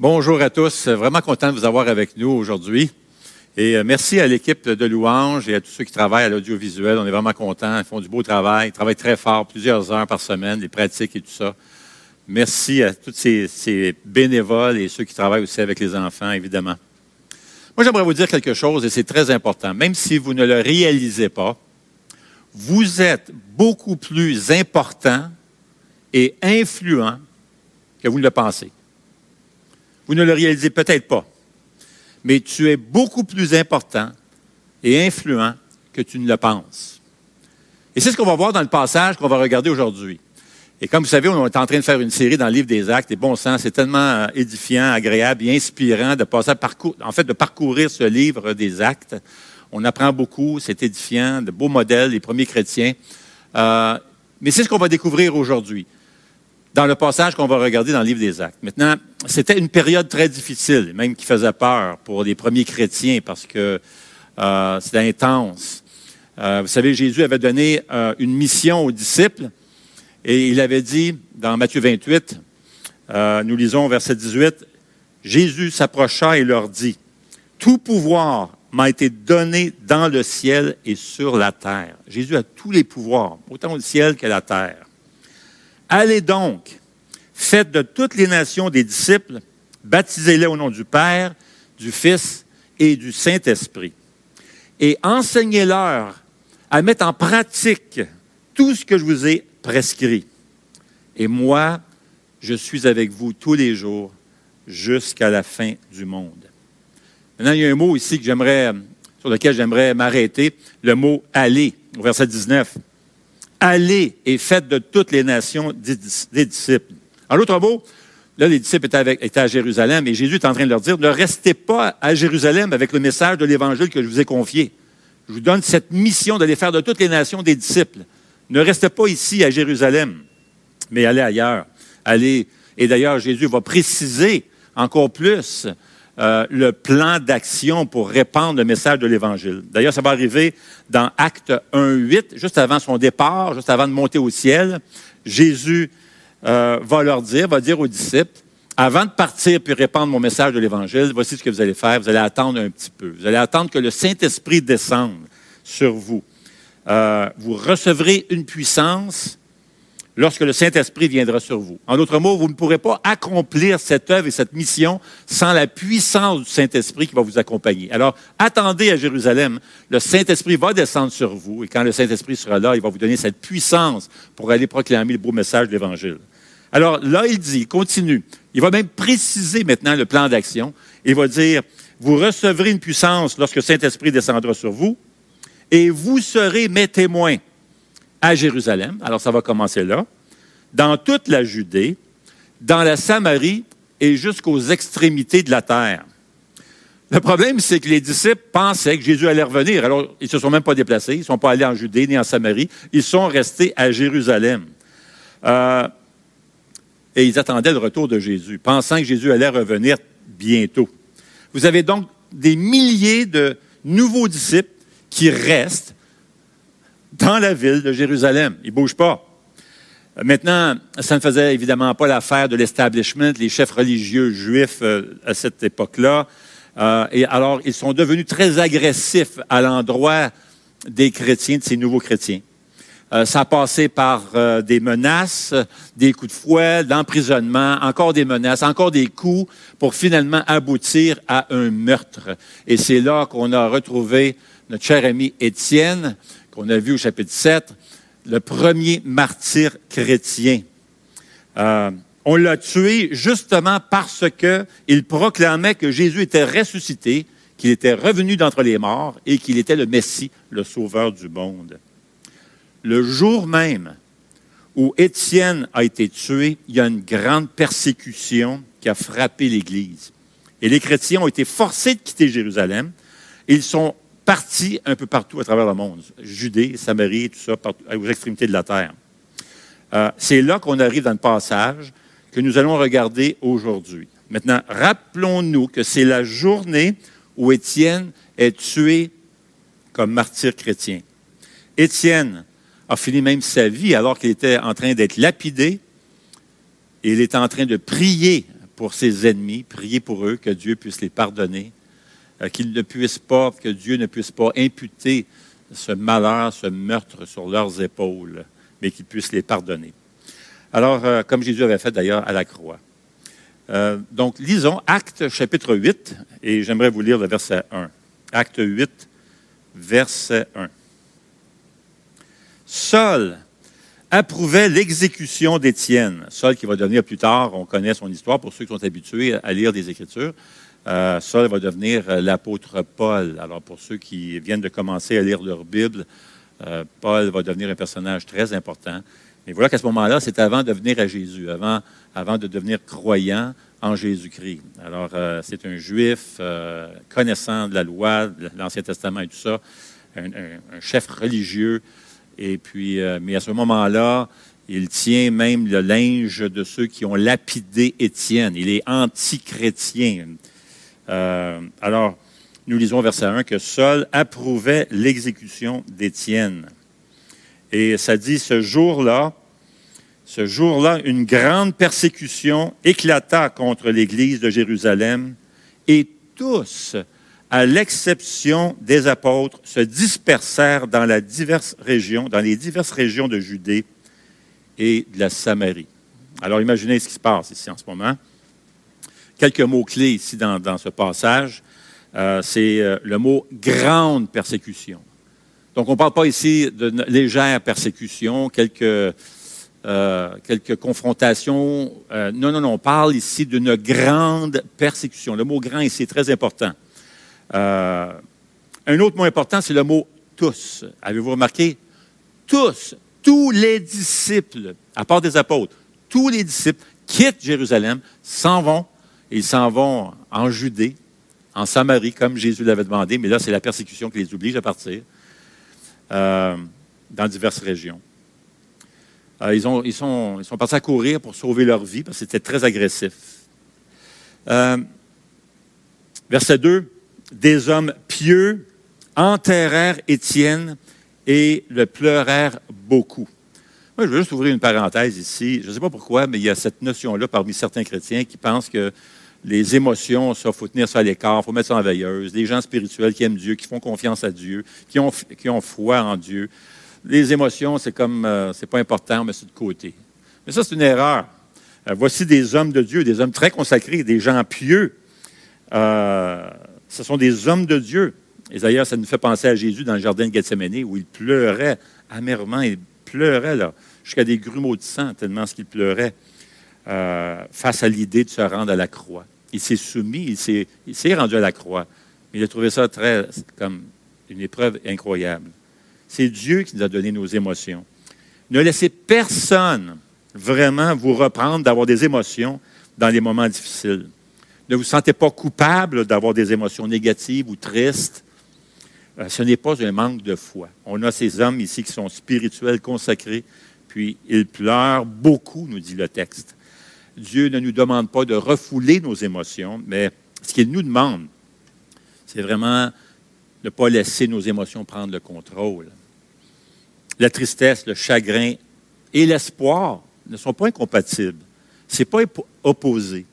Bonjour à tous. Vraiment content de vous avoir avec nous aujourd'hui. Et euh, merci à l'équipe de Louange et à tous ceux qui travaillent à l'audiovisuel. On est vraiment contents. Ils font du beau travail. Ils travaillent très fort, plusieurs heures par semaine, les pratiques et tout ça. Merci à tous ces, bénévoles et ceux qui travaillent aussi avec les enfants, évidemment. Moi, j'aimerais vous dire quelque chose et c'est très important. Même si vous ne le réalisez pas, vous êtes beaucoup plus important et influent que vous ne le pensez. Vous ne le réalisez peut-être pas, mais tu es beaucoup plus important et influent que tu ne le penses. Et c'est ce qu'on va voir dans le passage qu'on va regarder aujourd'hui. Et comme vous savez, on est en train de faire une série dans le livre des Actes. Et bon sang, c'est tellement euh, édifiant, agréable et inspirant de passer en fait, de parcourir ce livre des Actes. On apprend beaucoup, c'est édifiant, de beaux modèles, les premiers chrétiens. Euh, mais c'est ce qu'on va découvrir aujourd'hui dans le passage qu'on va regarder dans le livre des Actes. Maintenant, c'était une période très difficile, même qui faisait peur pour les premiers chrétiens parce que euh, c'était intense. Euh, vous savez, Jésus avait donné euh, une mission aux disciples et il avait dit dans Matthieu 28, nous lisons verset 18, Jésus s'approcha et leur dit, Tout pouvoir m'a été donné dans le ciel et sur la terre. Jésus a tous les pouvoirs, autant au ciel qu'à la terre. Allez donc, faites de toutes les nations des disciples, baptisez-les au nom du Père, du Fils et du Saint-Esprit, et enseignez-leur à mettre en pratique tout ce que je vous ai prescrit. Et moi, je suis avec vous tous les jours jusqu'à la fin du monde. Maintenant, il y a un mot ici que j'aimerais, sur lequel j'aimerais m'arrêter, le mot aller, au verset 19. Allez et faites de toutes les nations des, disciples. En l'autre mot, là, les disciples étaient, à Jérusalem et Jésus est en train de leur dire, ne restez pas à Jérusalem avec le message de l'Évangile que je vous ai confié. Je vous donne cette mission d'aller faire de toutes les nations des disciples. Ne restez pas ici à Jérusalem, mais allez ailleurs. Allez. Et d'ailleurs, Jésus va préciser encore plus euh, le plan d'action pour répandre le message de l'Évangile. D'ailleurs, ça va arriver dans Acte 1.8, juste avant son départ, juste avant de monter au ciel. Jésus euh, va leur dire, va dire aux disciples, avant de partir puis répandre mon message de l'Évangile, voici ce que vous allez faire. Vous allez attendre un petit peu. Vous allez attendre que le Saint-Esprit descende sur vous. Euh, vous recevrez une puissance lorsque le Saint-Esprit viendra sur vous. En d'autres mots, vous ne pourrez pas accomplir cette œuvre et cette mission sans la puissance du Saint-Esprit qui va vous accompagner. Alors, attendez à Jérusalem. Le Saint-Esprit va descendre sur vous et quand le Saint-Esprit sera là, il va vous donner cette puissance pour aller proclamer le beau message de l'Évangile. Alors là, il dit, continue. Il va même préciser maintenant le plan d'action. Il va dire, vous recevrez une puissance lorsque le Saint-Esprit descendra sur vous et vous serez mes témoins à Jérusalem, alors ça va commencer là, dans toute la Judée, dans la Samarie et jusqu'aux extrémités de la terre. Le problème, c'est que les disciples pensaient que Jésus allait revenir. Alors, ils ne se sont même pas déplacés. Ils ne sont pas allés en Judée ni en Samarie. Ils sont restés à Jérusalem. Euh, et ils attendaient le retour de Jésus, pensant que Jésus allait revenir bientôt. Vous avez donc des milliers de nouveaux disciples qui restent dans la ville de Jérusalem. Ils ne bougent pas. Maintenant, ça ne faisait évidemment pas l'affaire de l'establishment, les chefs religieux juifs euh, à cette époque-là. Euh, et alors, ils sont devenus très agressifs à l'endroit des chrétiens, de ces nouveaux chrétiens. Euh, ça a passé par des menaces, des coups de fouet, d'emprisonnement, encore des menaces, encore des coups, pour finalement aboutir à un meurtre. Et c'est là qu'on a retrouvé notre cher ami Étienne, qu'on a vu au chapitre 7, le premier martyr chrétien. Euh, on l'a tué justement parce qu'il proclamait que Jésus était ressuscité, qu'il était revenu d'entre les morts et qu'il était le Messie, le Sauveur du monde. Le jour même où Étienne a été tué, il y a une grande persécution qui a frappé l'Église. Et les chrétiens ont été forcés de quitter Jérusalem. Ils sont partis un peu partout à travers le monde. Judée, Samarie, tout ça, aux extrémités de la terre. Euh, c'est là qu'on arrive dans le passage que nous allons regarder aujourd'hui. Maintenant, rappelons-nous que c'est la journée où Étienne est tué comme martyr chrétien. Étienne a fini même sa vie alors qu'il était en train d'être lapidé. Et il était en train de prier pour ses ennemis, priez pour eux, que Dieu puisse les pardonner, qu'ils ne puissent pas, que Dieu ne puisse pas imputer ce malheur, ce meurtre sur leurs épaules, mais qu'il puisse les pardonner. Alors, euh, comme Jésus avait fait d'ailleurs à la croix. Euh, donc, lisons Acte chapitre 8, et j'aimerais vous lire le verset 1. Acte 8, verset 1. Saul approuvait l'exécution d'Étienne. Saul qui va devenir plus tard, on connaît son histoire pour ceux qui sont habitués à lire des Écritures. Euh, Saul va devenir euh, l'apôtre Paul. Alors pour ceux qui viennent de commencer à lire leur Bible, euh, Paul va devenir un personnage très important. Mais voilà qu'à ce moment-là, c'est avant de venir à Jésus, avant, avant de devenir croyant en Jésus-Christ. Alors c'est un juif connaissant de la loi, de l'Ancien Testament et tout ça, un chef religieux et puis, euh, mais à ce moment-là, il tient même le linge de ceux qui ont lapidé Étienne. Il est anti-chrétien. Euh, alors, nous lisons verset 1 que Saul approuvait l'exécution d'Étienne. Et ça dit, ce jour-là, ce jour-là, une grande persécution éclata contre l'Église de Jérusalem et tous à l'exception des apôtres, se dispersèrent dans, la dans les diverses régions de Judée et de la Samarie. Alors imaginez ce qui se passe ici en ce moment. Quelques mots-clés ici dans, ce passage. Euh, c'est euh, le mot grande persécution. Donc on ne parle pas ici de légère persécution, quelques, euh, confrontations. non, non, non, on parle ici d'une grande persécution. Le mot grand ici est très important. Un autre mot important, c'est le mot tous. Avez-vous remarqué? Tous, tous les disciples, à part des apôtres, tous les disciples quittent Jérusalem, s'en vont, ils s'en vont en Judée, en Samarie, comme Jésus l'avait demandé, mais là, c'est la persécution qui les oblige à partir, euh, dans diverses régions. Euh, ils, ont, ils, sont, ils sont partis à courir pour sauver leur vie, parce que c'était très agressif. verset 2, des hommes pieux enterrèrent Étienne et le pleurèrent beaucoup. Moi, je veux juste ouvrir une parenthèse ici. Je ne sais pas pourquoi, mais il y a cette notion-là parmi certains chrétiens qui pensent que les émotions, ça, faut tenir ça à l'écart, il faut mettre ça en veilleuse. Les gens spirituels qui aiment Dieu, qui font confiance à Dieu, qui ont, qui ont foi en Dieu. Les émotions, c'est comme, euh, c'est pas important, mais c'est de côté. Mais ça, c'est une erreur. Euh, voici des hommes de Dieu, des hommes très consacrés, des gens pieux. Euh, ce sont des hommes de Dieu. Et d'ailleurs, ça nous fait penser à Jésus dans le jardin de Gethsemane, où il pleurait amèrement, il pleurait là, jusqu'à des grumeaux de sang, tellement ce qu'il pleurait, euh, face à l'idée de se rendre à la croix. Il s'est soumis, il s'est, rendu à la croix. Mais il a trouvé ça très, comme une épreuve incroyable. C'est Dieu qui nous a donné nos émotions. Ne laissez personne vraiment vous reprendre d'avoir des émotions dans les moments difficiles. Ne vous sentez pas coupable d'avoir des émotions négatives ou tristes. Euh, ce n'est pas un manque de foi. On a ces hommes ici qui sont spirituels, consacrés, puis ils pleurent beaucoup, nous dit le texte. Dieu ne nous demande pas de refouler nos émotions, mais ce qu'il nous demande, c'est vraiment de ne pas laisser nos émotions prendre le contrôle. La tristesse, le chagrin et l'espoir ne sont pas incompatibles. Ce n'est pas opposé.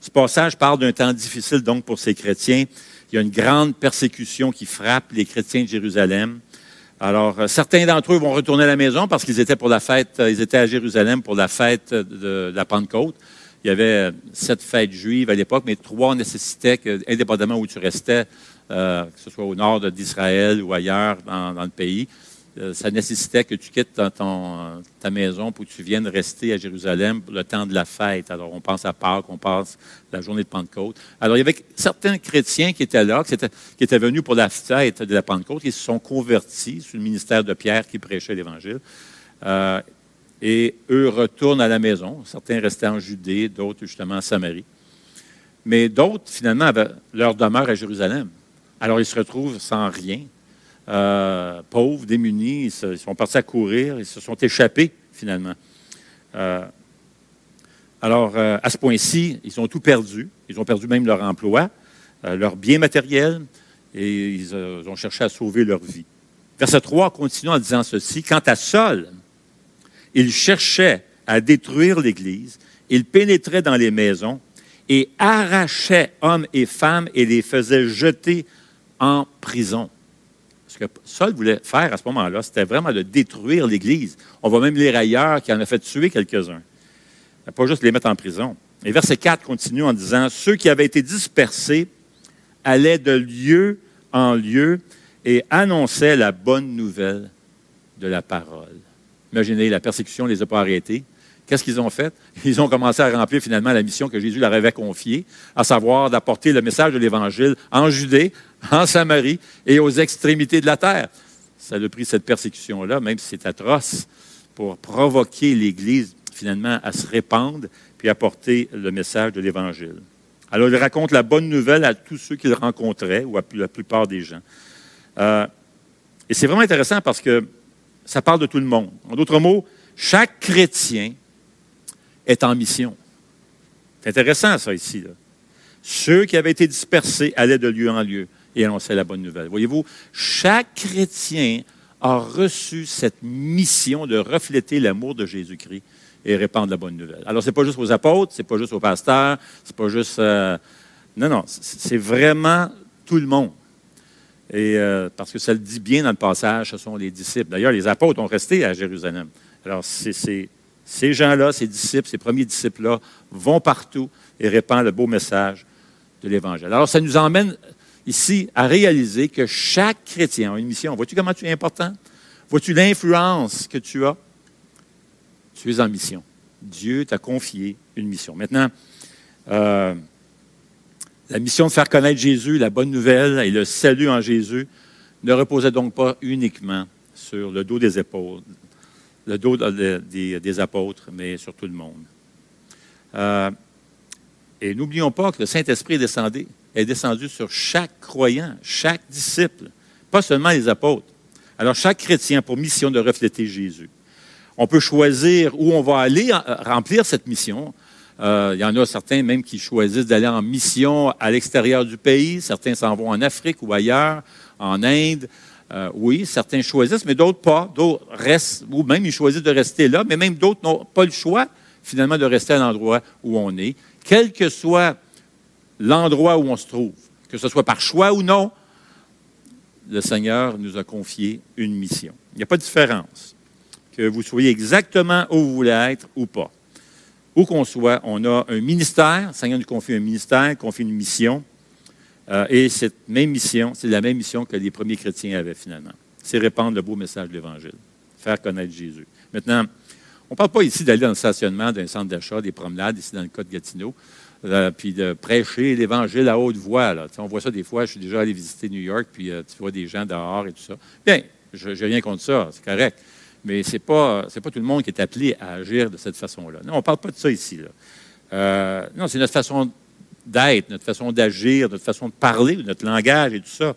Ce passage parle d'un temps difficile donc pour ces chrétiens. Il y a une grande persécution qui frappe les chrétiens de Jérusalem. Alors, euh, certains d'entre eux vont retourner à la maison parce qu'ils étaient pour la fête, euh, ils étaient à Jérusalem pour la fête de, la Pentecôte. Il y avait euh, sept fêtes juives à l'époque, mais trois nécessitaient que, indépendamment où tu restais, que ce soit au nord d'Israël ou ailleurs dans le pays, ça nécessitait que tu quittes ta maison pour que tu viennes rester à Jérusalem le temps de la fête. Alors, on pense à Pâques, on pense à la journée de Pentecôte. Alors, il y avait certains chrétiens qui étaient là, qui étaient, venus pour la fête de la Pentecôte, qui se sont convertis sous le ministère de Pierre qui prêchait l'Évangile. Euh, et eux retournent à la maison. Certains restaient en Judée, d'autres justement en Samarie. Mais d'autres, finalement, avaient leur demeure à Jérusalem. Alors, ils se retrouvent sans rien euh, pauvres, démunis, ils, sont partis à courir, ils se sont échappés finalement. Euh, alors, euh, à ce point-ci, ils ont tout perdu. Ils ont perdu même leur emploi, leur bien matériel, et ils ont cherché à sauver leur vie. Verset 3 continue en disant ceci. Quant à Saul, il cherchait à détruire l'Église, il pénétrait dans les maisons et arrachait hommes et femmes et les faisait jeter en prison. Ce que Saul voulait faire à ce moment-là, c'était vraiment de détruire l'Église. On va même lire ailleurs qu'il en a fait tuer quelques-uns. Pas juste les mettre en prison. Et verset 4 continue en disant, Ceux qui avaient été dispersés allaient de lieu en lieu et annonçaient la bonne nouvelle de la parole. Imaginez, la persécution ne les a pas arrêtés. Qu'est-ce qu'ils ont fait? Ils ont commencé à remplir finalement la mission que Jésus leur avait confiée, à savoir d'apporter le message de l'Évangile en Judée, en Samarie et aux extrémités de la terre. Ça a pris cette persécution-là, même si c'est atroce, pour provoquer l'Église finalement à se répandre puis apporter le message de l'Évangile. Alors, il raconte la bonne nouvelle à tous ceux qu'il rencontrait ou à la plupart des gens. Euh, et c'est vraiment intéressant parce que ça parle de tout le monde. En d'autres mots, chaque chrétien est en mission. C'est intéressant, ça, ici. Ceux qui avaient été dispersés allaient de lieu en lieu et annonçaient la bonne nouvelle. Voyez-vous, chaque chrétien a reçu cette mission de refléter l'amour de Jésus-Christ et répandre la bonne nouvelle. Alors, ce n'est pas juste aux apôtres, ce n'est pas juste aux pasteurs, c'est pas juste... Euh, non, non, c'est vraiment tout le monde. Et euh, parce que ça le dit bien dans le passage, ce sont les disciples. D'ailleurs, les apôtres ont resté à Jérusalem. Alors, c'est ces gens-là, ces disciples, ces premiers disciples-là, vont partout et répandent le beau message de l'Évangile. Alors, ça nous emmène ici à réaliser que chaque chrétien a une mission. Vois-tu comment tu es important? Vois-tu l'influence que tu as? Tu es en mission. Dieu t'a confié une mission. Maintenant, euh, la mission de faire connaître Jésus, la bonne nouvelle et le salut en Jésus ne reposait donc pas uniquement sur le dos des épaules, le dos des, apôtres, mais sur tout le monde. Euh, et n'oublions pas que le Saint-Esprit est descendu, descendu sur chaque croyant, chaque disciple, pas seulement les apôtres. Alors, chaque chrétien a pour mission de refléter Jésus. On peut choisir où on va aller remplir cette mission. Euh, il y en a certains même qui choisissent d'aller en mission à l'extérieur du pays. Certains s'en vont en Afrique ou ailleurs, en Inde. Euh, oui, certains choisissent, mais d'autres pas. D'autres restent, ou même ils choisissent de rester là, mais même d'autres n'ont pas le choix finalement de rester à l'endroit où on est, quel que soit l'endroit où on se trouve, que ce soit par choix ou non, le Seigneur nous a confié une mission. Il n'y a pas de différence. Que vous soyez exactement où vous voulez être ou pas. Où qu'on soit, on a un ministère, le Seigneur nous confie un ministère, confie une mission. Euh, et cette même mission, c'est la même mission que les premiers chrétiens avaient finalement. C'est répandre le beau message de l'Évangile, faire connaître Jésus. Maintenant, on ne parle pas ici d'aller dans le stationnement d'un centre d'achat, des promenades, ici dans le cas Gatineau, euh, puis de prêcher l'Évangile à haute voix. On voit ça des fois, je suis déjà allé visiter New York, puis euh, tu vois des gens dehors et tout ça. Bien, je n'ai rien contre ça, c'est correct. Mais ce n'est pas, pas tout le monde qui est appelé à agir de cette façon-là. Non, on ne parle pas de ça ici. Non, c'est notre façon d'être, notre façon d'agir, notre façon de parler, notre langage et tout ça.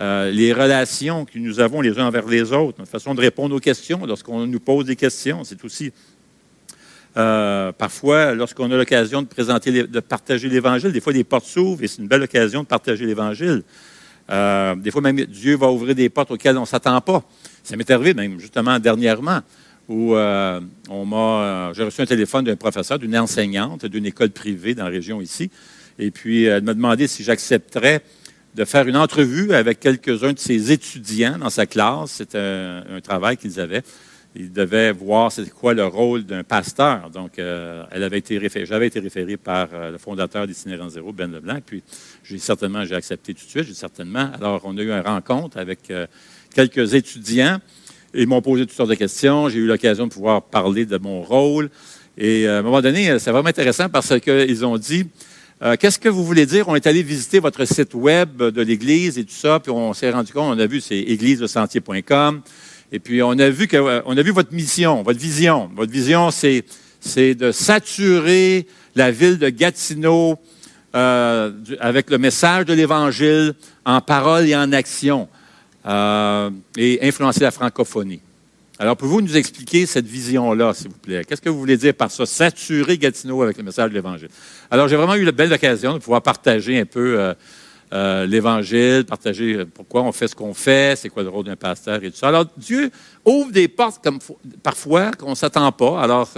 Euh, les relations que nous avons les uns envers les autres, notre façon de répondre aux questions lorsqu'on nous pose des questions, c'est aussi euh, parfois lorsqu'on a l'occasion de présenter, de partager l'Évangile, des fois les portes s'ouvrent et c'est une belle occasion de partager l'Évangile. Euh, des fois même Dieu va ouvrir des portes auxquelles on ne s'attend pas. Ça m'est arrivé même justement dernièrement où on m'a, j'ai reçu un téléphone d'un professeur, d'une enseignante d'une école privée dans la région ici, et puis, elle m'a demandé si j'accepterais de faire une entrevue avec quelques-uns de ses étudiants dans sa classe. C'était un, travail qu'ils avaient. Ils devaient voir c'était quoi le rôle d'un pasteur. Donc, euh, elle avait été j'avais été référé par euh, le fondateur d'Itinérant Zéro, Ben Leblanc. Puis, j'ai certainement, j'ai accepté tout de suite. J'ai certainement. Alors, on a eu une rencontre avec euh, quelques étudiants. Ils m'ont posé toutes sortes de questions. J'ai eu l'occasion de pouvoir parler de mon rôle. Et à un moment donné, c'est vraiment intéressant parce qu'ils ont dit euh, qu'est-ce que vous voulez dire? On est allé visiter votre site web de l'Église et tout ça, puis on s'est rendu compte, on a vu, c'est églisesentier.com, et puis on a vu que, euh, on a vu votre mission, votre vision. Votre vision, c'est, c'est de saturer la ville de Gatineau euh, avec le message de l'Évangile en parole et en action, et influencer la francophonie. Alors, pouvez-vous nous expliquer cette vision-là, s'il vous plaît? Qu'est-ce que vous voulez dire par ça, saturer Gatineau avec le message de l'Évangile? Alors, j'ai vraiment eu la belle occasion de pouvoir partager un peu euh, euh, l'Évangile, partager euh, pourquoi on fait ce qu'on fait, c'est quoi le rôle d'un pasteur et tout ça. Alors, Dieu ouvre des portes parfois qu'on ne s'attend pas. Alors,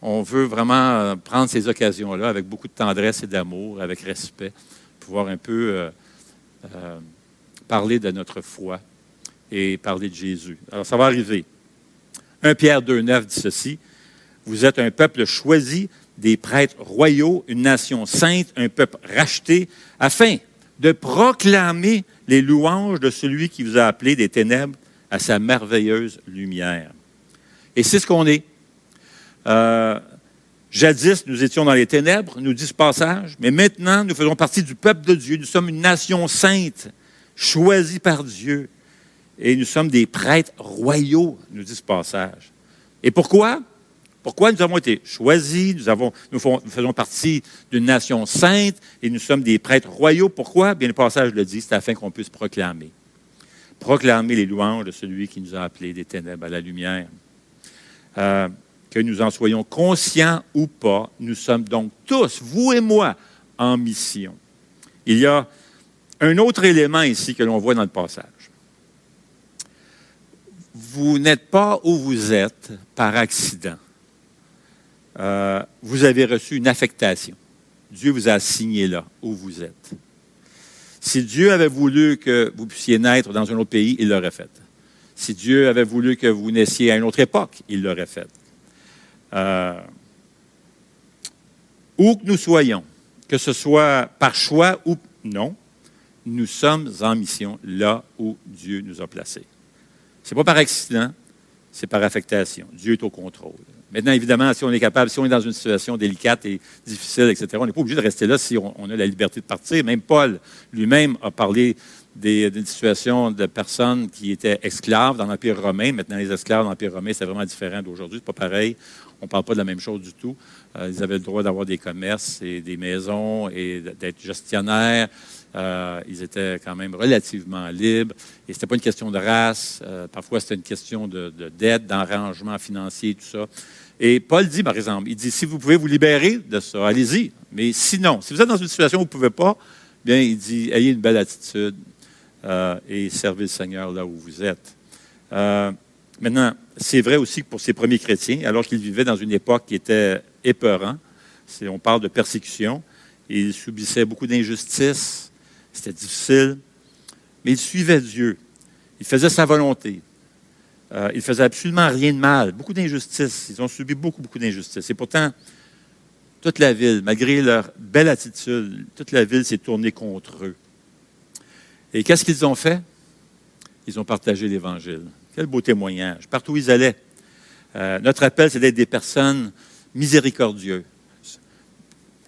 on veut vraiment prendre ces occasions-là avec beaucoup de tendresse et d'amour, avec respect, pouvoir un peu parler de notre foi et parler de Jésus. Alors, ça va arriver. 1 Pierre 2,9 dit ceci Vous êtes un peuple choisi, des prêtres royaux, une nation sainte, un peuple racheté, afin de proclamer les louanges de celui qui vous a appelé des ténèbres à sa merveilleuse lumière. Et c'est ce qu'on est. Euh, jadis, nous étions dans les ténèbres, nous dit ce passage, mais maintenant, nous faisons partie du peuple de Dieu. Nous sommes une nation sainte, choisie par Dieu. Et nous sommes des prêtres royaux, nous dit ce passage. Et pourquoi? Pourquoi nous avons été choisis, nous, avons, nous faisons partie d'une nation sainte et nous sommes des prêtres royaux. Pourquoi? Bien, le passage le dit, c'est afin qu'on puisse proclamer. Proclamer les louanges de celui qui nous a appelés des ténèbres à la lumière. Euh, que nous en soyons conscients ou pas, nous sommes donc tous, vous et moi, en mission. Il y a un autre élément ici que l'on voit dans le passage. Vous n'êtes pas où vous êtes par accident. Euh, vous avez reçu une affectation. Dieu vous a assigné là où vous êtes. Si Dieu avait voulu que vous puissiez naître dans un autre pays, il l'aurait fait. Si Dieu avait voulu que vous naissiez à une autre époque, il l'aurait fait. Euh, où que nous soyons, que ce soit par choix ou non, nous sommes en mission là où Dieu nous a placés. Ce n'est pas par accident, c'est par affectation. Dieu est au contrôle. Maintenant, évidemment, si on est capable, si on est dans une situation délicate et difficile, etc., on n'est pas obligé de rester là si on, a la liberté de partir. Même Paul lui-même a parlé d'une situation de personnes qui étaient esclaves dans l'Empire romain. Maintenant, les esclaves dans l'Empire romain, c'est vraiment différent d'aujourd'hui. C'est pas pareil. On ne parle pas de la même chose du tout. Euh, ils avaient le droit d'avoir des commerces et des maisons et d'être gestionnaires. Euh, ils étaient quand même relativement libres. Et ce n'était pas une question de race. Euh, parfois, c'était une question de, de dette, d'enrangement financier, tout ça. Et Paul dit, par exemple, il dit, si vous pouvez vous libérer de ça, allez-y. Mais sinon, si vous êtes dans une situation où vous ne pouvez pas, bien, il dit, ayez une belle attitude et servez le Seigneur là où vous êtes. maintenant, c'est vrai aussi pour ces premiers chrétiens, alors qu'ils vivaient dans une époque qui était épeurante. On parle de persécution. Ils subissaient beaucoup d'injustices. C'était difficile. Mais ils suivaient Dieu. Ils faisaient sa volonté. Euh, ils ne faisaient absolument rien de mal. Beaucoup d'injustices. Ils ont subi beaucoup, beaucoup d'injustices. Et pourtant, toute la ville, malgré leur belle attitude, toute la ville s'est tournée contre eux. Et qu'est-ce qu'ils ont fait? Ils ont partagé l'Évangile. Quel beau témoignage. Partout où ils allaient. Euh, notre appel, c'est d'être des personnes miséricordieuses,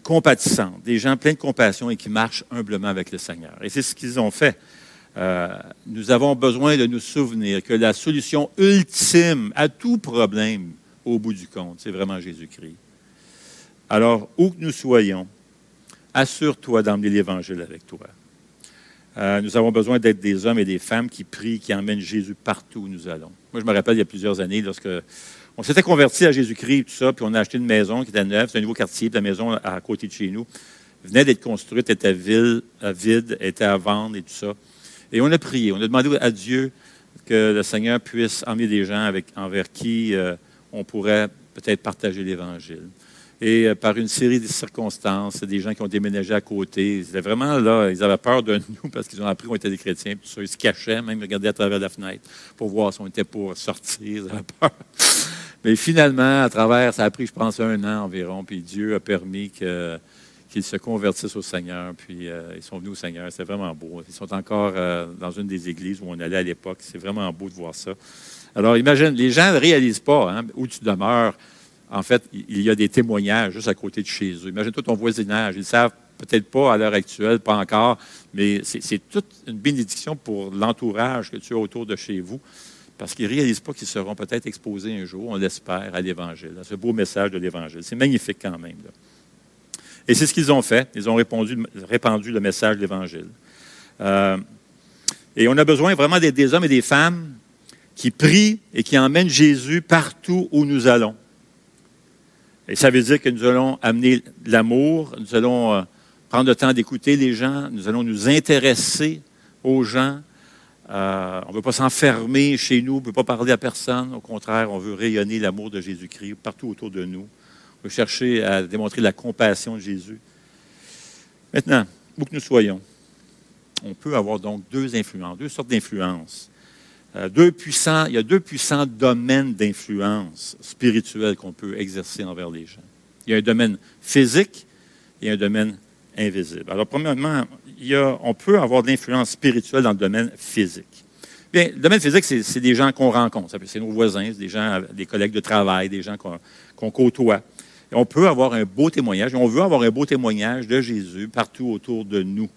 compatissantes, des gens pleins de compassion et qui marchent humblement avec le Seigneur. Et c'est ce qu'ils ont fait. Euh, nous avons besoin de nous souvenir que la solution ultime à tout problème, au bout du compte, c'est vraiment Jésus-Christ. Alors, où que nous soyons, assure-toi d'emmener l'Évangile avec toi. Euh, nous avons besoin d'être des hommes et des femmes qui prient, qui emmènent Jésus partout où nous allons. Moi, je me rappelle il y a plusieurs années, lorsque on s'était converti à Jésus-Christ, tout ça, puis on a acheté une maison qui était neuve, c'est un nouveau quartier, puis la maison à côté de chez nous venait d'être construite, était ville, vide, était à vendre et tout ça. Et on a prié, on a demandé à Dieu que le Seigneur puisse emmener des gens avec, envers qui euh, on pourrait peut-être partager l'Évangile et euh, par une série de circonstances, des gens qui ont déménagé à côté. Ils vraiment là, ils avaient peur de nous parce qu'ils ont appris qu'on était des chrétiens. Tout ça. Ils se cachaient, même regardaient à travers la fenêtre pour voir si on était pour sortir. Ils avaient peur. Mais finalement, à travers, ça a pris, je pense, un an environ, puis Dieu a permis qu'ils se convertissent au Seigneur, puis euh, ils sont venus au Seigneur. C'est vraiment beau. Ils sont encore euh, dans une des églises où on allait à l'époque. C'est vraiment beau de voir ça. Alors, imagine, les gens ne réalisent pas hein, où tu demeures en fait, il y a des témoignages juste à côté de chez eux. Imagine-toi ton voisinage. Ils ne savent peut-être pas à l'heure actuelle, pas encore, mais c'est toute une bénédiction pour l'entourage que tu as autour de chez vous, parce qu'ils ne réalisent pas qu'ils seront peut-être exposés un jour, on l'espère, à l'Évangile, à ce beau message de l'Évangile. C'est magnifique quand même. Et c'est ce qu'ils ont fait. Ils ont répandu, le message de l'Évangile. Euh, et on a besoin vraiment des hommes et des femmes qui prient et qui emmènent Jésus partout où nous allons. Et ça veut dire que nous allons amener l'amour, nous allons euh, prendre le temps d'écouter les gens, nous allons nous intéresser aux gens. Euh, on ne veut pas s'enfermer chez nous, on ne veut pas parler à personne. Au contraire, on veut rayonner l'amour de Jésus-Christ partout autour de nous. peut chercher à démontrer la compassion de Jésus. Maintenant, où que nous soyons, on peut avoir donc deux influences, deux sortes d'influences. Euh, il y a deux puissants domaines d'influence spirituelle qu'on peut exercer envers les gens. Il y a un domaine physique et un domaine invisible. Alors, premièrement, on peut avoir de l'influence spirituelle dans le domaine physique. Bien, le domaine physique, c'est des gens qu'on rencontre. C'est nos voisins, c'est des gens, des collègues de travail, des gens qu'on côtoie. Et on peut avoir un beau témoignage, on veut avoir un beau témoignage de Jésus partout autour de nous.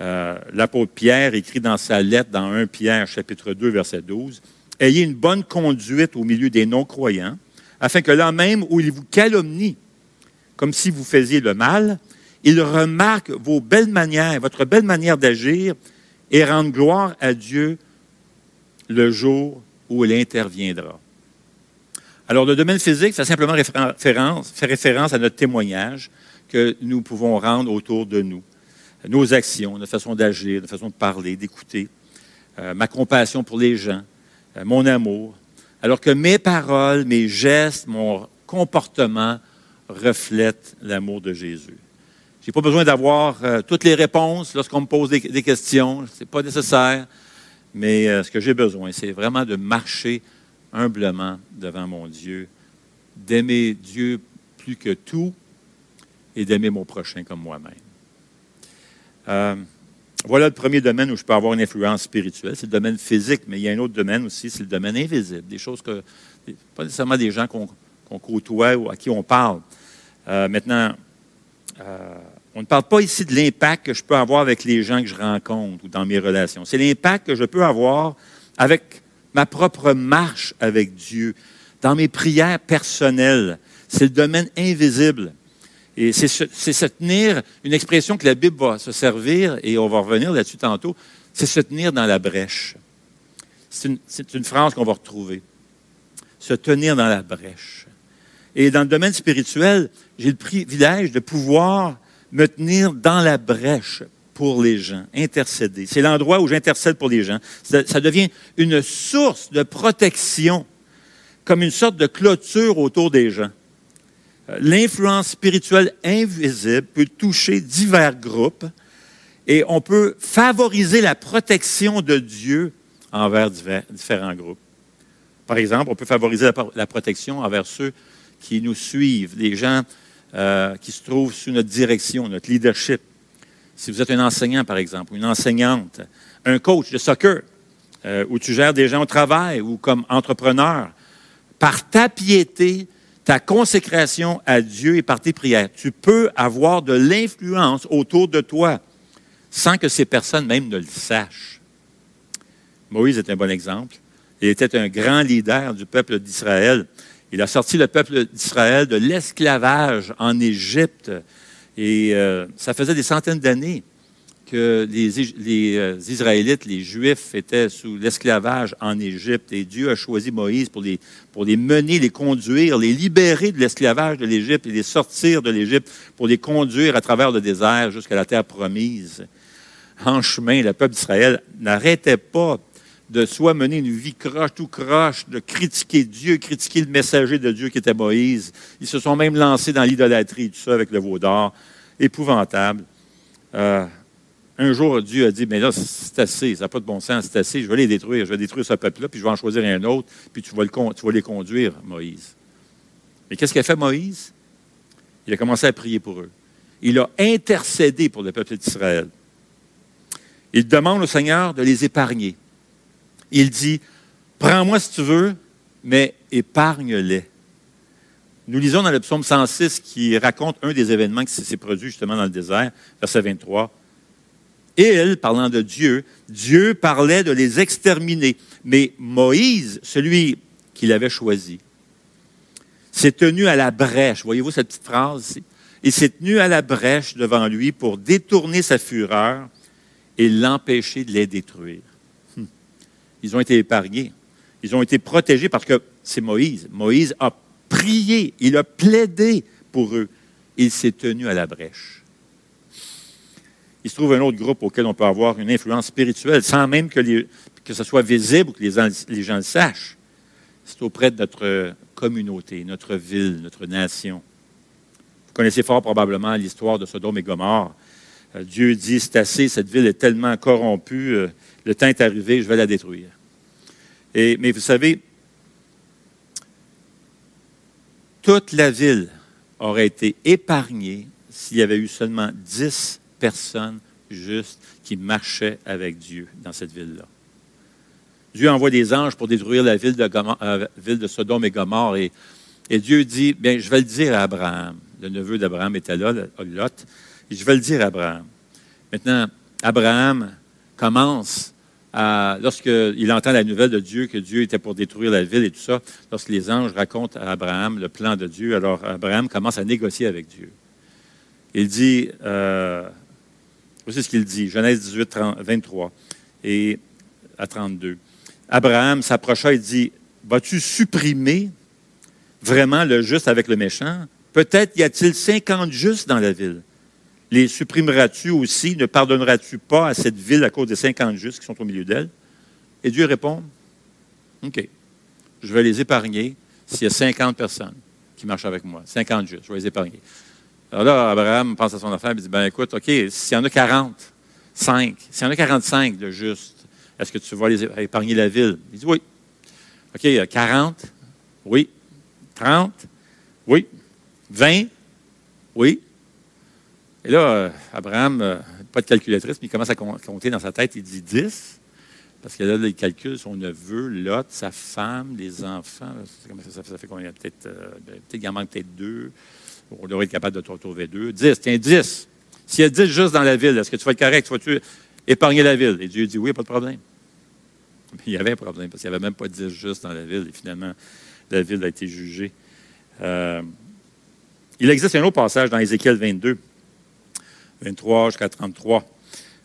Euh, l'apôtre Pierre écrit dans sa lettre, dans 1 Pierre, chapitre 2, verset 12, Ayez une bonne conduite au milieu des non-croyants, afin que là même où ils vous calomnient, comme si vous faisiez le mal, ils remarquent vos belles manières, votre belle manière d'agir, et rendent gloire à Dieu le jour où il interviendra. Alors, le domaine physique fait simplement référence, fait référence à notre témoignage que nous pouvons rendre autour de nous nos actions, notre façon d'agir, notre façon de parler, d'écouter, euh, ma compassion pour les gens, euh, mon amour, alors que mes paroles, mes gestes, mon comportement reflètent l'amour de Jésus. Je n'ai pas besoin d'avoir euh, toutes les réponses lorsqu'on me pose des, questions, ce n'est pas nécessaire, mais ce que j'ai besoin, c'est vraiment de marcher humblement devant mon Dieu, d'aimer Dieu plus que tout et d'aimer mon prochain comme moi-même. Euh, voilà le premier domaine où je peux avoir une influence spirituelle. C'est le domaine physique, mais il y a un autre domaine aussi, c'est le domaine invisible. Des choses que, pas nécessairement des gens qu'on côtoie ou à qui on parle. Euh, maintenant, euh, on ne parle pas ici de l'impact que je peux avoir avec les gens que je rencontre ou dans mes relations. C'est l'impact que je peux avoir avec ma propre marche avec Dieu, dans mes prières personnelles. C'est le domaine invisible. Et c'est se, tenir, une expression que la Bible va se servir, et on va revenir là-dessus tantôt, c'est se tenir dans la brèche. C'est une, phrase qu'on va retrouver. Se tenir dans la brèche. Et dans le domaine spirituel, j'ai le privilège de pouvoir me tenir dans la brèche pour les gens, intercéder. C'est l'endroit où j'intercède pour les gens. ça devient une source de protection, comme une sorte de clôture autour des gens l'influence spirituelle invisible peut toucher divers groupes et on peut favoriser la protection de Dieu envers différents groupes. Par exemple, on peut favoriser la, protection envers ceux qui nous suivent, les gens euh, qui se trouvent sous notre direction, notre leadership. Si vous êtes un enseignant, par exemple, ou une enseignante, un coach de soccer, euh, où tu gères des gens au travail ou comme entrepreneur, par ta piété, ta consécration à Dieu et par tes prières, tu peux avoir de l'influence autour de toi sans que ces personnes même ne le sachent. Moïse est un bon exemple. Il était un grand leader du peuple d'Israël. Il a sorti le peuple d'Israël de l'esclavage en Égypte. Et euh, ça faisait des centaines d'années que les, euh, Israélites, les Juifs, étaient sous l'esclavage en Égypte et Dieu a choisi Moïse pour les, pour les mener, les conduire, les libérer de l'esclavage de l'Égypte et les sortir de l'Égypte pour les conduire à travers le désert jusqu'à la terre promise. En chemin, le peuple d'Israël n'arrêtait pas de soit mener une vie croche, tout croche, de critiquer Dieu, critiquer le messager de Dieu qui était Moïse. Ils se sont même lancés dans l'idolâtrie, tout ça avec le veau d'or. Épouvantable. Euh, un jour, Dieu a dit, mais là, c'est assez, ça n'a pas de bon sens, c'est assez, je vais les détruire, je vais détruire ce peuple-là, puis je vais en choisir un autre, puis tu vas, le, tu vas les conduire, Moïse. Mais qu'est-ce qu'a fait Moïse? Il a commencé à prier pour eux. Il a intercédé pour le peuple d'Israël. Il demande au Seigneur de les épargner. Il dit, prends-moi si tu veux, mais épargne-les. Nous lisons dans le psaume 106 qui raconte un des événements qui s'est produit justement dans le désert, verset 23. Il, parlant de Dieu, Dieu parlait de les exterminer. Mais Moïse, celui qu'il avait choisi, s'est tenu à la brèche. Voyez-vous cette petite phrase Il s'est tenu à la brèche devant lui pour détourner sa fureur et l'empêcher de les détruire. Ils ont été épargnés. Ils ont été protégés parce que c'est Moïse. Moïse a prié, il a plaidé pour eux. Il s'est tenu à la brèche il se trouve un autre groupe auquel on peut avoir une influence spirituelle sans même que, que ce soit visible ou que les, gens le sachent. C'est auprès de notre communauté, notre ville, notre nation. connaissez fort probablement l'histoire de Sodome et Gomorre. Euh, Dieu dit, c'est assez, cette ville est tellement corrompue, euh, le temps est arrivé, je vais la détruire. Mais vous savez, toute la ville aurait été épargnée s'il y avait eu seulement dix personnes justes qui marchaient avec Dieu dans cette ville-là. Dieu envoie des anges pour détruire la ville de, euh, Sodome et Gomorre. Et, et, Dieu dit, bien, je vais le dire à Abraham. Le neveu d'Abraham était là, Lot. Je vais le dire à Abraham. Maintenant, Abraham commence à, lorsqu'il entend la nouvelle de Dieu, que Dieu était pour détruire la ville et tout ça, lorsque les anges racontent à Abraham le plan de Dieu, alors Abraham commence à négocier avec Dieu. Il dit, euh, voici ce qu'il dit, Genèse 18, 23 et à 32. Abraham s'approcha et dit, vas-tu supprimer vraiment le juste avec le méchant? Peut-être y a-t-il 50 justes dans la ville. Les supprimeras-tu aussi? Ne pardonneras-tu pas à cette ville à cause des 50 justes qui sont au milieu d'elle? Et Dieu répond, OK, je vais les épargner s'il y a 50 personnes qui marchent avec moi. 50 justes, je vais les épargner. Alors là, Abraham pense à son affaire et dit, ben écoute, OK, s'il y en a 40, 5, s'il y en a 45 de justes, est-ce que tu vas les épargner la ville? Il dit oui. OK, 40? Oui. 30? Oui. 20? Oui. Et là, euh, Abraham, euh, pas de calculatrice, mais il commence à compter dans sa tête. Il dit 10. Parce que là, il calcule son neveu, Lot, sa femme, les enfants. Ça, fait combien? Peut-être euh, ben, peut qu'il en manque peut-être deux. On devrait être capable de trouver deux. 10. Tiens, 10. S'il y a 10 juste dans la ville, est-ce que tu vas être correct? Vas-tu épargner la ville? Et Dieu dit oui, pas de problème. Mais il y avait un problème parce qu'il n'y avait même pas 10 juste dans la ville. Et finalement, la ville a été jugée. Il existe un autre passage dans Ézéchiel 22, 23 jusqu'à 33,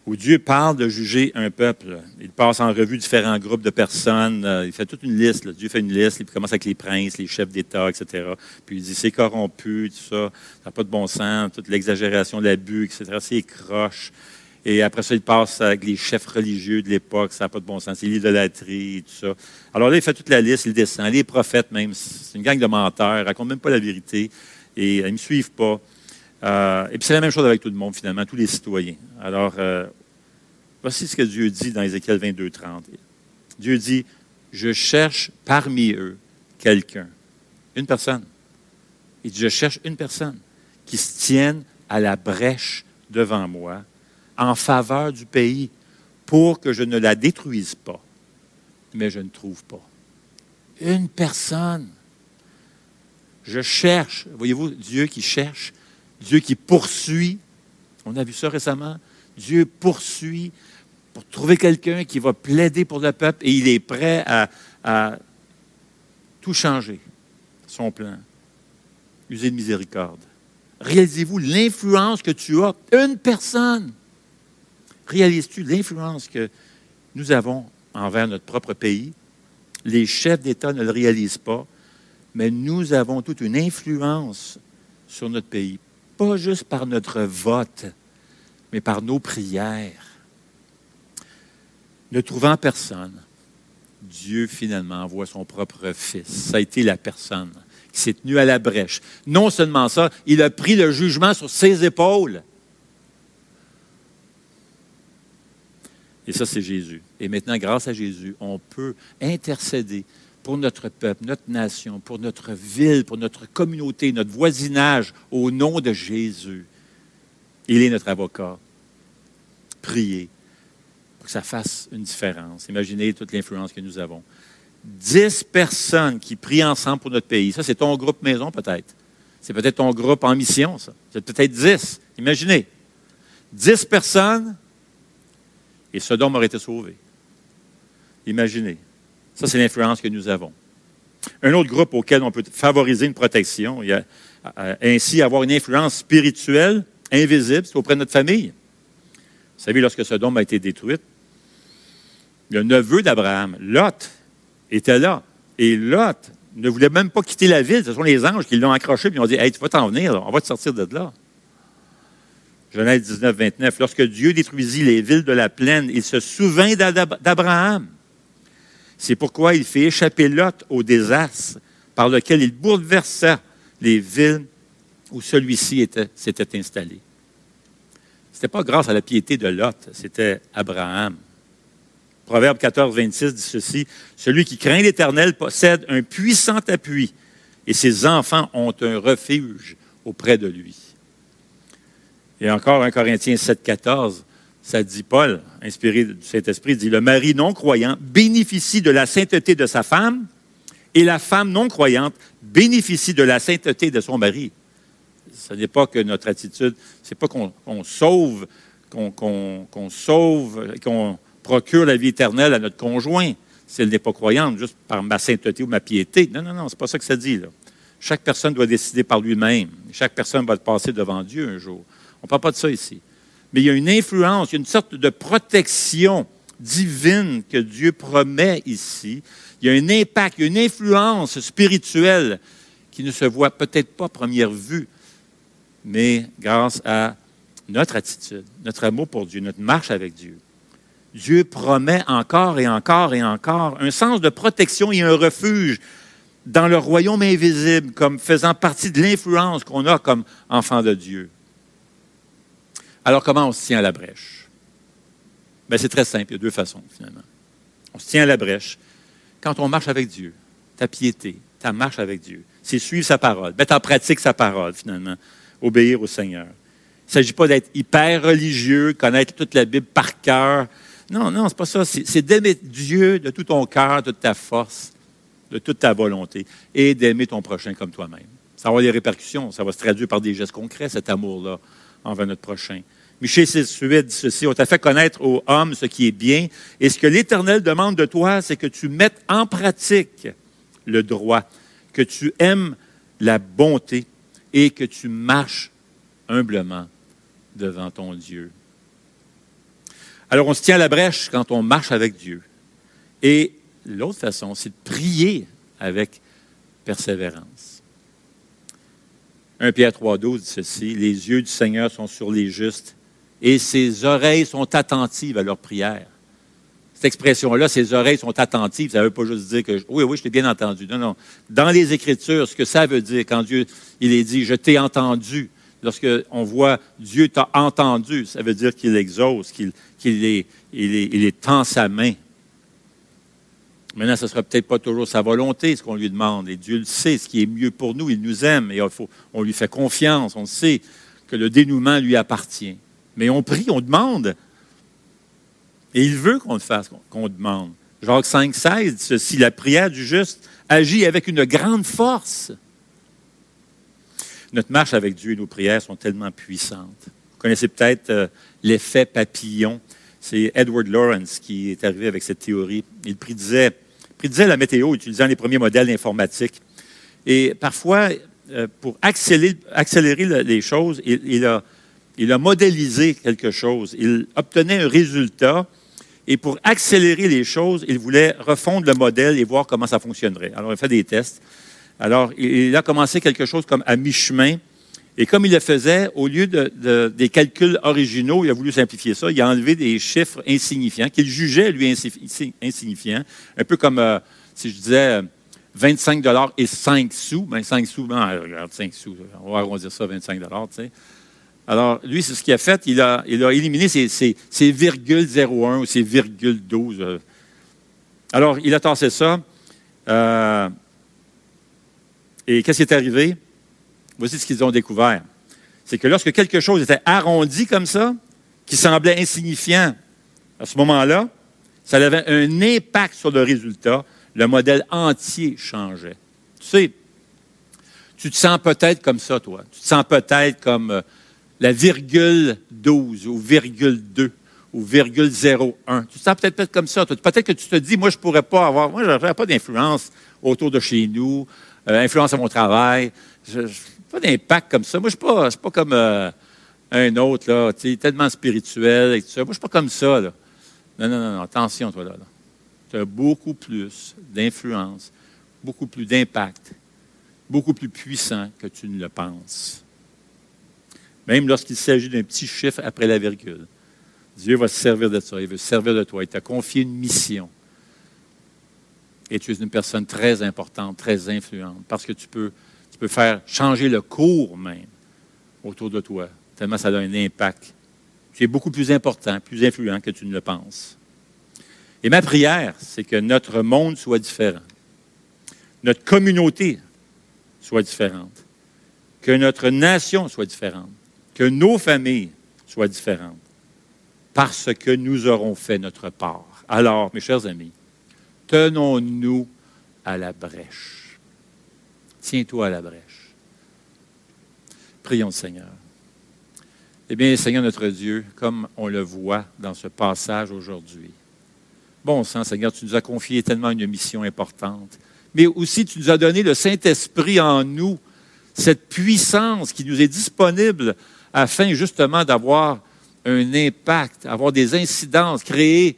où Dieu parle de juger un peuple. Il passe en revue différents groupes de personnes. Euh, il fait toute une liste. Dieu fait une liste. Il commence avec les princes, les chefs d'État, etc. Puis il dit c'est corrompu, tout ça. Ça n'a pas de bon sens. Toute l'exagération, l'abus, etc. C'est croche. Et après ça, il passe avec les chefs religieux de l'époque. Ça n'a pas de bon sens. C'est l'idolâtrie tout ça. Alors là, il fait toute la liste. Il descend. Les prophètes même. C'est une gang de menteurs. Ils ne racontent même pas la vérité. Et ils ne me suivent pas. Euh, et puis c'est la même chose avec tout le monde, finalement, tous les citoyens. Alors, euh, voici ce que Dieu dit dans Ézéchiel 22, 30. Dieu dit, je cherche parmi eux quelqu'un, une personne. Il dit, je cherche une personne qui se tienne à la brèche devant moi en faveur du pays pour que je ne la détruise pas. Mais je ne trouve pas. Une personne. Je cherche. Voyez-vous, Dieu qui cherche, Dieu qui poursuit. On a vu ça récemment. Dieu poursuit pour trouver quelqu'un qui va plaider pour le peuple et il est prêt à, tout changer, son plan. User de miséricorde. Réalisez-vous l'influence que tu as. Une personne. Réalises-tu l'influence que nous avons envers notre propre pays? Les chefs d'État ne le réalisent pas, mais nous avons toute une influence sur notre pays, pas juste par notre vote, mais par nos prières. Ne trouvant personne, Dieu finalement envoie son propre Fils. Ça a été la personne qui s'est tenue à la brèche. Non seulement ça, il a pris le jugement sur ses épaules. Et ça, c'est Jésus. Et maintenant, grâce à Jésus, on peut intercéder pour notre peuple, notre nation, pour notre ville, pour notre communauté, notre voisinage, au nom de Jésus. Il est notre avocat. Priez pour que ça fasse une différence. Imaginez toute l'influence que nous avons. Dix personnes qui prient ensemble pour notre pays. Ça, c'est ton groupe maison, peut-être. C'est peut-être ton groupe en mission, ça. C'est peut-être dix. Imaginez. Dix personnes et Sodome aurait été sauvé. Imaginez. Ça, c'est l'influence que nous avons. Un autre groupe auquel on peut favoriser une protection, il ainsi avoir une influence spirituelle invisible, auprès de notre famille. Vous savez, lorsque Sodome a été détruite, le neveu d'Abraham, Lot, était là. Et Lot ne voulait même pas quitter la ville. Ce sont les anges qui l'ont accroché et ont dit Hey, tu vas t'en venir, on va te sortir de là. Genèse 19, 29. Lorsque Dieu détruisit les villes de la plaine, il se souvint d'Abraham. C'est pourquoi il fait échapper Lot au désastre par lequel il bouleversa les villes où celui-ci s'était installé. Ce n'était pas grâce à la piété de Lot, c'était Abraham. Proverbe 14, 26 dit ceci, Celui qui craint l'Éternel possède un puissant appui, et ses enfants ont un refuge auprès de lui. Et encore 1 Corinthiens 7, 14, ça dit Paul, inspiré du Saint-Esprit, dit, Le mari non croyant bénéficie de la sainteté de sa femme, et la femme non croyante bénéficie de la sainteté de son mari. Ce n'est pas que notre attitude, c'est pas qu'on sauve, qu'on sauve, qu'on procure la vie éternelle à notre conjoint, si elle n'est pas croyante, juste par ma sainteté ou ma piété. Non, non, non, c'est pas ça que ça dit. Chaque personne doit décider par lui-même. Chaque personne va passer devant Dieu un jour. On ne parle pas de ça ici. Mais il y a une influence, il y a une sorte de protection divine que Dieu promet ici. Il y a un impact, il y a une influence spirituelle qui ne se voit peut-être pas à première vue, mais grâce à notre attitude, notre amour pour Dieu, notre marche avec Dieu. Dieu promet encore et encore et encore un sens de protection et un refuge dans le royaume invisible, comme faisant partie de l'influence qu'on a comme enfant de Dieu. Alors, comment on se tient à la brèche? Bien, c'est très simple, il y a deux façons, finalement. On se tient à la brèche quand on marche avec Dieu, ta piété, ta marche avec Dieu. C'est suivre sa parole, mettre en pratique sa parole, finalement, obéir au Seigneur. Il ne s'agit pas d'être hyper religieux, connaître toute la Bible par cœur. Non, non, c'est pas ça. C'est d'aimer Dieu de tout ton cœur, de toute ta force, de toute ta volonté, et d'aimer ton prochain comme toi-même. Ça va avoir des répercussions, ça va se traduire par des gestes concrets, cet amour-là envers notre prochain. Michel 6.8 dit ceci, on t'a fait connaître aux hommes ce qui est bien, et ce que l'Éternel demande de toi, c'est que tu mettes en pratique le droit, que tu aimes la bonté et que tu marches humblement devant ton Dieu. Alors on se tient à la brèche quand on marche avec Dieu. Et l'autre façon, c'est de prier avec persévérance. 1 Pierre 3.12 dit ceci, les yeux du Seigneur sont sur les justes et ses oreilles sont attentives à leurs prières. Cette expression-là, ses oreilles sont attentives, ça ne veut pas juste dire que oui, oui, je t'ai bien entendu. Non, non. Dans les Écritures, ce que ça veut dire quand Dieu il est dit je t'ai entendu, lorsqu'on voit Dieu t'a entendu, ça veut dire qu'il exauce, qu'il est, il est, il est tend sa main Maintenant, ce ne sera peut-être pas toujours sa volonté, ce qu'on lui demande. Et Dieu le sait, ce qui est mieux pour nous. Il nous aime et on lui fait confiance. On sait que le dénouement lui appartient. Mais on prie, on demande. Et il veut qu'on le fasse, qu'on demande. Jacques 5, 16 dit ceci La prière du juste agit avec une grande force. Notre marche avec Dieu et nos prières sont tellement puissantes. Vous connaissez peut-être euh, l'effet papillon. C'est Edward Lawrence qui est arrivé avec cette théorie. Il prédisait, la météo utilisant les premiers modèles informatiques. Et parfois, euh, pour accélérer, accélérer les choses, il, a, il a modélisé quelque chose. Il obtenait un résultat. Et pour accélérer les choses, il voulait refondre le modèle et voir comment ça fonctionnerait. Alors, il a fait des tests. Alors, il a commencé quelque chose comme à mi-chemin et comme il le faisait, au lieu de, des calculs originaux, il a voulu simplifier ça. Il a enlevé des chiffres insignifiants qu'il jugeait, lui, insignifiants. Un peu comme euh, si je disais 25 euh, et 5 sous. Ben, 5 sous, ben, regarde, 5 sous. On va arrondir ça à 25 tu sais. Alors, lui, c'est ce qu'il a fait. Il a, il a éliminé ces, ces, ces virgules 01 ou ces virgules 12. Euh. Alors, il a tassé ça. et qu'est-ce qui est arrivé? Voici ce qu'ils ont découvert. C'est que lorsque quelque chose était arrondi comme ça, qui semblait insignifiant à ce moment-là, ça avait un impact sur le résultat. Le modèle entier changeait. Tu sais, tu te sens peut-être comme ça, toi. Tu te sens peut-être comme euh, la virgule 12 ou virgule 2 ou virgule 01. Tu te sens peut-être comme ça. Peut-être que tu te dis, moi, je ne pourrais pas avoir, moi, je n'aurais pas d'influence autour de chez nous, euh, influence à mon travail. Je, pas d'impact comme ça. Moi, je ne suis, pas comme euh, un autre, là, tellement spirituel et tout ça. Moi, je ne suis pas comme ça. Là. Non, non, non, attention, toi, là. Tu as beaucoup plus d'influence, beaucoup plus d'impact, beaucoup plus puissant que tu ne le penses. Même lorsqu'il s'agit d'un petit chiffre après la virgule. Dieu va se servir de ça. Il veut se servir de toi. Il t'a confié une mission. Et tu es une personne très importante, très influente, parce que tu peux tu peux faire changer le cours même autour de toi, tellement ça a un impact. Tu es beaucoup plus important, plus influent que tu ne le penses. Et ma prière, c'est que notre monde soit différent, notre communauté soit différente, que notre nation soit différente, que nos familles soient différentes, parce que nous aurons fait notre part. Alors, mes chers amis, tenons-nous à la brèche. Tiens-toi à la brèche. Prions le Seigneur. Eh bien, Seigneur notre Dieu, comme on le voit dans ce passage aujourd'hui, bon sang, Seigneur, tu nous as confié tellement une mission importante, mais aussi tu nous as donné le Saint-Esprit en nous, cette puissance qui nous est disponible afin justement d'avoir un impact, avoir des incidences, créer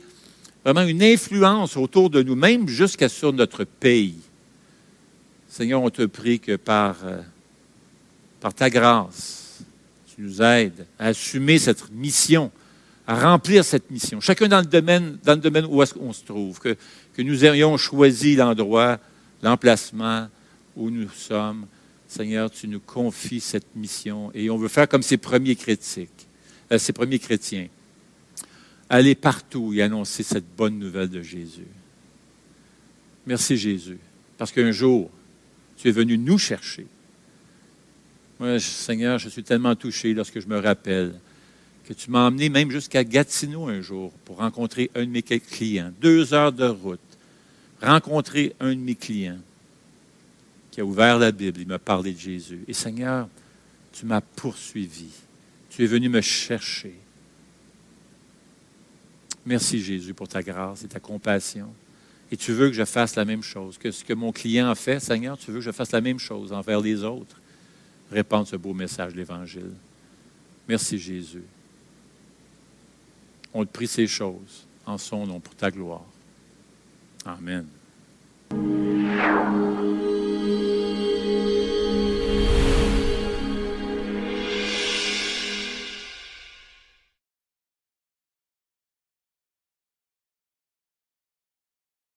vraiment une influence autour de nous, même jusqu'à sur notre pays. Seigneur, on te prie que par, euh, par ta grâce, tu nous aides à assumer cette mission, à remplir cette mission. Chacun dans le domaine, où est-ce qu'on se trouve, que, que nous ayons choisi l'endroit, l'emplacement où nous sommes. Seigneur, tu nous confies cette mission et on veut faire comme ces premiers critiques, euh, ces premiers chrétiens aller partout et annoncer cette bonne nouvelle de Jésus. Merci Jésus, parce qu'un jour, tu es venu nous chercher. Moi, Seigneur, je suis tellement touché lorsque je me rappelle que tu m'as emmené même jusqu'à Gatineau un jour pour rencontrer un de mes clients. Deux heures de route. Rencontrer un de mes clients qui a ouvert la Bible, il m'a parlé de Jésus. Et Seigneur, tu m'as poursuivi. Tu es venu me chercher. Merci Jésus pour ta grâce et ta compassion. Et tu veux que je fasse la même chose. Que ce que mon client a fait, Seigneur, tu veux que je fasse la même chose envers les autres. Répandre ce beau message de l'Évangile. Merci Jésus. On te prie ces choses en son nom pour ta gloire. Amen.